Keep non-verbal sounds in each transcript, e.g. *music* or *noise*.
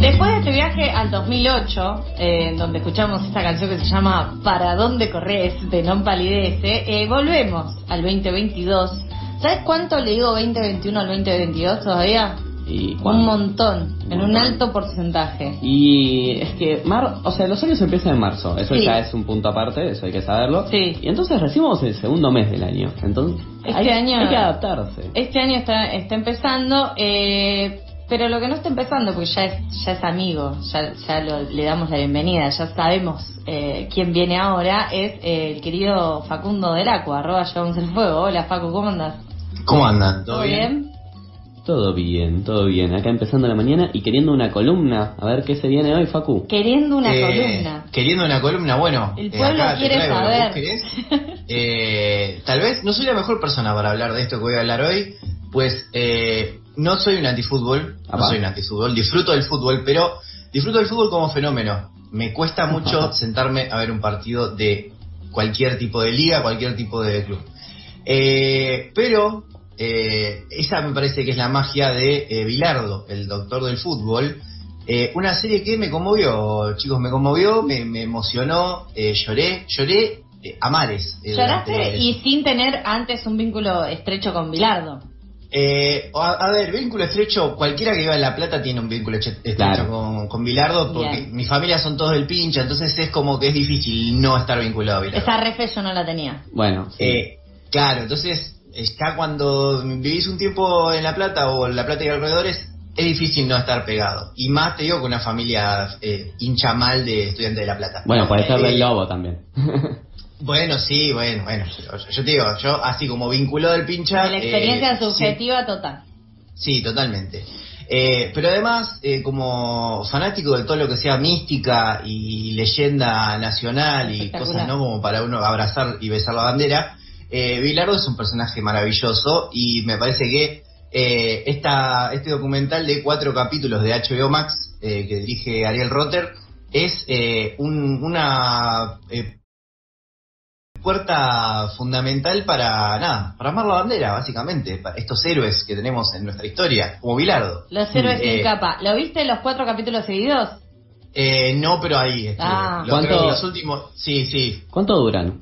Después de este viaje al 2008, eh, donde escuchamos esta canción que se llama ¿Para dónde corres? de Non Palidece, eh, volvemos al 2022. ¿Sabes cuánto le digo 2021 al 2022 todavía? Y Un montón, en un alto porcentaje. Y es que, mar, o sea, los años empiezan en marzo, eso Sí. ya es un punto aparte, eso hay que saberlo. Sí. Y entonces recibimos el segundo mes del año, entonces Este hay, año- hay que adaptarse. Este año está, está empezando, eh, pero lo que no está empezando, porque ya es, ya es amigo, ya, ya lo- le damos la bienvenida, ya sabemos eh, quién viene ahora, es eh, el querido Facundo del Aqua, arroba llevamos el fuego. Hola Facu, ¿cómo andas? ¿Cómo andan? ¿Todo bien? Todo bien, todo bien. Acá empezando la mañana y queriendo una columna. A ver qué se viene hoy, Facu. Queriendo una Eh, columna. Queriendo una columna, bueno. El eh, pueblo acá quiere saber. *laughs* Eh, tal vez no soy la mejor persona para hablar de esto que voy a hablar hoy, pues eh, no soy un antifútbol, no soy un antifútbol, disfruto del fútbol, pero disfruto del fútbol como fenómeno. Me cuesta mucho sentarme a ver un partido de cualquier tipo de liga, cualquier tipo de club. Eh, pero eh, esa me parece que es la magia de eh, Bilardo, el doctor del fútbol. Eh, una serie que me conmovió, chicos, me conmovió, me, me emocionó, eh, lloré, lloré eh, a mares. Lloraste durante- y sin tener antes un vínculo estrecho con Bilardo. Eh, a, a ver, vínculo estrecho, cualquiera que viva en La Plata tiene un vínculo estrecho Claro. con, con Bilardo, porque Bien. mi familia son todos del pincha, entonces es como que es difícil no estar vinculado a Bilardo. Esa refe yo no la tenía. Bueno, sí. Eh, claro, entonces ya cuando vivís un tiempo en La Plata o en La Plata y alrededores, es difícil no estar pegado. Y más te digo con una familia eh, hincha mal de estudiantes de La Plata. bueno, puede ser Eh, del lobo también. *laughs* Bueno, sí, bueno, bueno. Yo, te digo, yo así como vinculado al pincha... La experiencia eh, sí. subjetiva total. Sí, totalmente. Eh, pero además, eh, como fanático de todo lo que sea mística y leyenda nacional y cosas, ¿no? Como para uno abrazar y besar la bandera, eh, Bilardo es un personaje maravilloso y me parece que eh, esta, este documental de cuatro capítulos de HBO Max eh, que dirige Ariel Rotter es eh, un- una puerta fundamental para nada, para amar la bandera, básicamente, para estos héroes que tenemos en nuestra historia, como Bilardo. Los héroes Eh, sin capa. ¿Lo viste los cuatro capítulos seguidos? Eh, no, pero ahí. estuve. Ah. Los, ¿Cuánto- los últimos. Sí, sí. ¿Cuánto duran?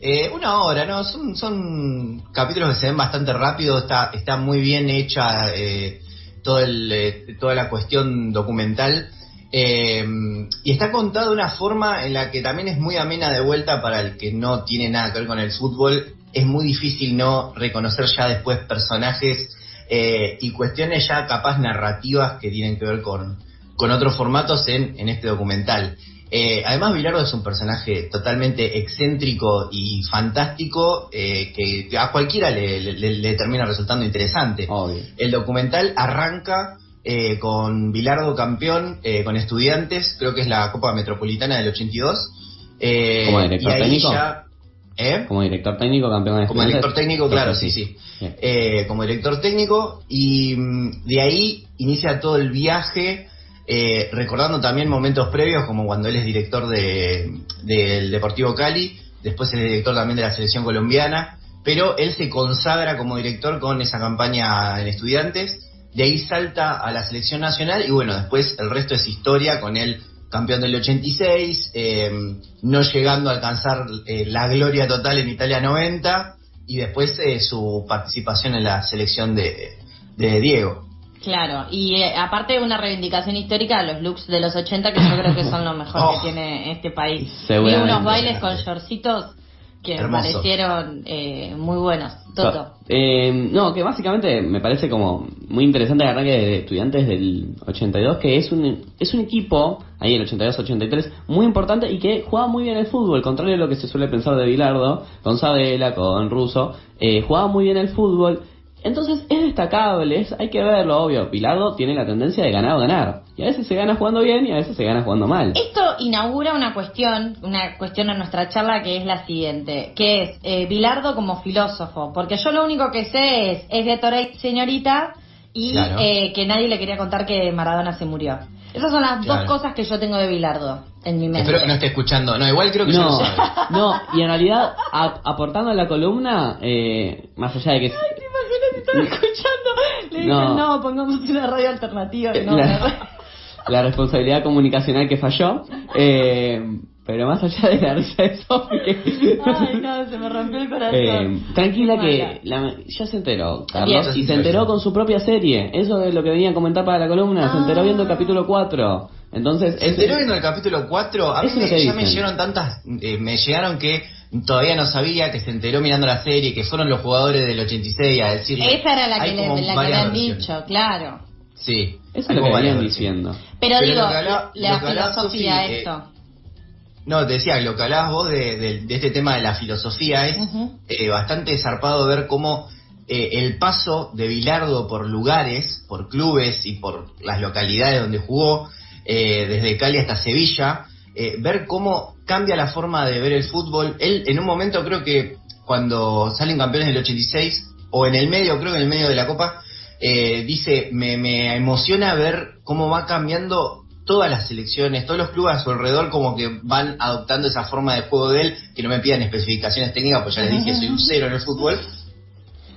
Eh, una hora, ¿no? Son, son capítulos que se ven bastante rápido. Está, está muy bien hecha eh, todo el, eh, toda la cuestión documental. Eh, y está contada de una forma en la que también es muy amena de vuelta para el que no tiene nada que ver con el fútbol. Es muy difícil no reconocer ya después personajes eh, y cuestiones ya capaz narrativas que tienen que ver con, con otros formatos en, en este documental. Eh, además, Bilardo es un personaje totalmente excéntrico y fantástico eh, que a cualquiera le, le- le termina resultando interesante. Obvio. El documental arranca eh, con Bilardo campeón, eh, con estudiantes, creo que es la Copa Metropolitana del 82. eh, ¿Como director técnico? ya- ¿eh? Como director técnico, campeón de Como estudiantes. director técnico, claro, sí, sí. Bien. Eh, como director técnico y mm, de ahí inicia todo el viaje, eh, recordando también momentos previos como cuando él es director de, del Deportivo Cali, después es director también de la selección colombiana, pero él se consagra como director con esa campaña en estudiantes, de ahí salta a la selección nacional y bueno, después el resto es historia con él campeón del 86, eh, no llegando a alcanzar eh, la gloria total en Italia 90 y después eh, su participación en la selección de, de Diego. Claro, y eh, aparte una reivindicación histórica a los looks de los 80 que yo creo que son lo mejor Oh. que tiene este país. Seguramente. unos bailes con shortcitos que me Hermoso. parecieron eh, muy buenos. Toto. Eh, no, que básicamente me parece como muy interesante el arranque de estudiantes del 82, que es un, es un equipo, ahí el 82-83, muy importante y que juega muy bien el fútbol, contrario a lo que se suele pensar de Bilardo, con Sabela, con Russo, eh, jugaba muy bien el fútbol Entonces es destacable, es- hay que verlo, obvio. Bilardo tiene la tendencia de ganar o ganar. Y a veces se gana jugando bien y a veces se gana jugando mal. Esto inaugura una cuestión, una cuestión en nuestra charla que es la siguiente, que es eh, Bilardo como filósofo, porque yo lo único que sé es, es de Torey señorita y Claro. eh, que nadie le quería contar que Maradona se murió. Esas son las Claro. dos cosas que yo tengo de Bilardo en mi mente. Espero que no esté escuchando. No, igual creo que No, lo sabe. no, y en realidad, a- aportando a la columna, eh, más allá de que... ¿Te imaginas si están escuchando? Le dije, No. no, pongamos una radio alternativa. No, la, *laughs* la responsabilidad comunicacional que falló, eh, pero más allá de la risa de *laughs* Ay, no, se me rompió el corazón. Eh, tranquila que la- ya se enteró, Carlos, Bien. y se enteró con su propia serie. Eso es lo que venía a comentar para la columna. Se enteró viendo el capítulo 4. Entonces, ¿Se enteró viendo el capítulo 4? A mí me- que ya me dicen. llegaron tantas, eh, me llegaron que todavía no sabía, que se enteró mirando la serie, que fueron los jugadores del 86 a decirle. Esa era la que le, la que le han dicho, claro. Sí. eso es lo que venían diciendo. Pero, Pero digo, lo que habla- la hablaba filosofía eh, esto. No, te decía, lo que hablabas vos de, de- de este tema de la filosofía es Ujú. eh, bastante zarpado ver cómo eh, el paso de Bilardo por lugares, por clubes y por las localidades donde jugó, eh, desde Cali hasta Sevilla, eh, ver cómo cambia la forma de ver el fútbol. Él en un momento creo que cuando salen campeones del 86, o en el medio, creo que en el medio de la Copa, eh, dice, me, me emociona ver cómo va cambiando todas las selecciones, todos los clubes a su alrededor como que van adoptando esa forma de juego de él, que no me pidan especificaciones técnicas, pues ya les dije, soy un cero en el fútbol.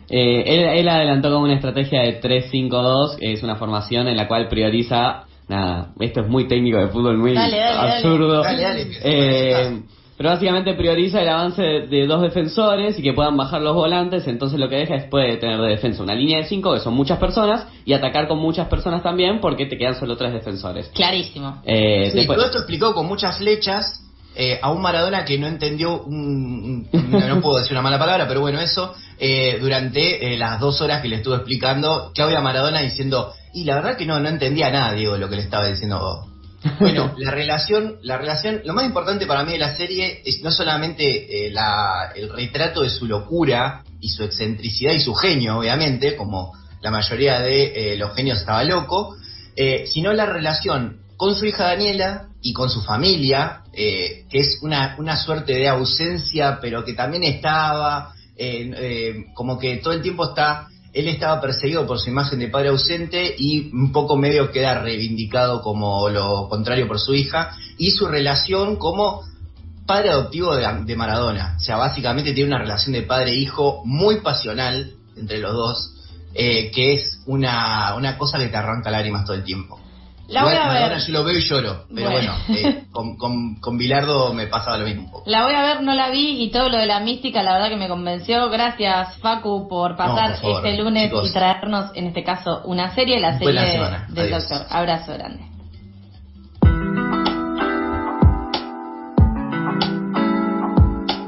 Eh, él, él adelantó como una estrategia de 3-5-2, que es una formación en la cual prioriza. Nada, esto es muy técnico de fútbol, muy Dale, dale, absurdo. Dale, dale. Eh, pero básicamente prioriza el avance de, de dos defensores y que puedan bajar los volantes. Entonces lo que deja es puede tener de defensa una línea de 5, que son muchas personas, y atacar con muchas personas también, porque te quedan solo tres defensores. Clarísimo. Eh, Sí, después- todo esto explicado con muchas flechas eh, a un Maradona que no entendió, un- un- no, no puedo decir una mala palabra, pero bueno, eso, eh, durante eh, las dos horas que le estuve explicando, Claudia Maradona diciendo, y la verdad que no, no entendía nada, Diego, lo que le estaba diciendo. *laughs* Bueno, la relación, la relación, lo más importante para mí de la serie es no solamente eh, la- el retrato de su locura y su excentricidad y su genio, obviamente, como la mayoría de eh, los genios estaba loco, eh, sino la relación con su hija Daniela y con su familia, que es una, una suerte de ausencia, pero que también estaba, como que todo el tiempo está, él estaba perseguido por su imagen de padre ausente y un poco medio queda reivindicado como lo contrario por su hija, y su relación como padre adoptivo de, Maradona. O sea, básicamente tiene una relación de padre-hijo muy pasional entre los dos, eh, que es una, una cosa que te arranca lágrimas todo el tiempo. La voy Igual a ver. yo lo veo y lloro, pero Bueno. bueno, eh, *laughs* con, con, con Bilardo me pasaba lo mismo un poco. La voy a ver, no la vi y todo lo de la mística, la verdad que me convenció. Gracias, Facu, por pasar por favor, este lunes chicos. y traernos, en este caso, una serie, la serie del doctor. Abrazo grande.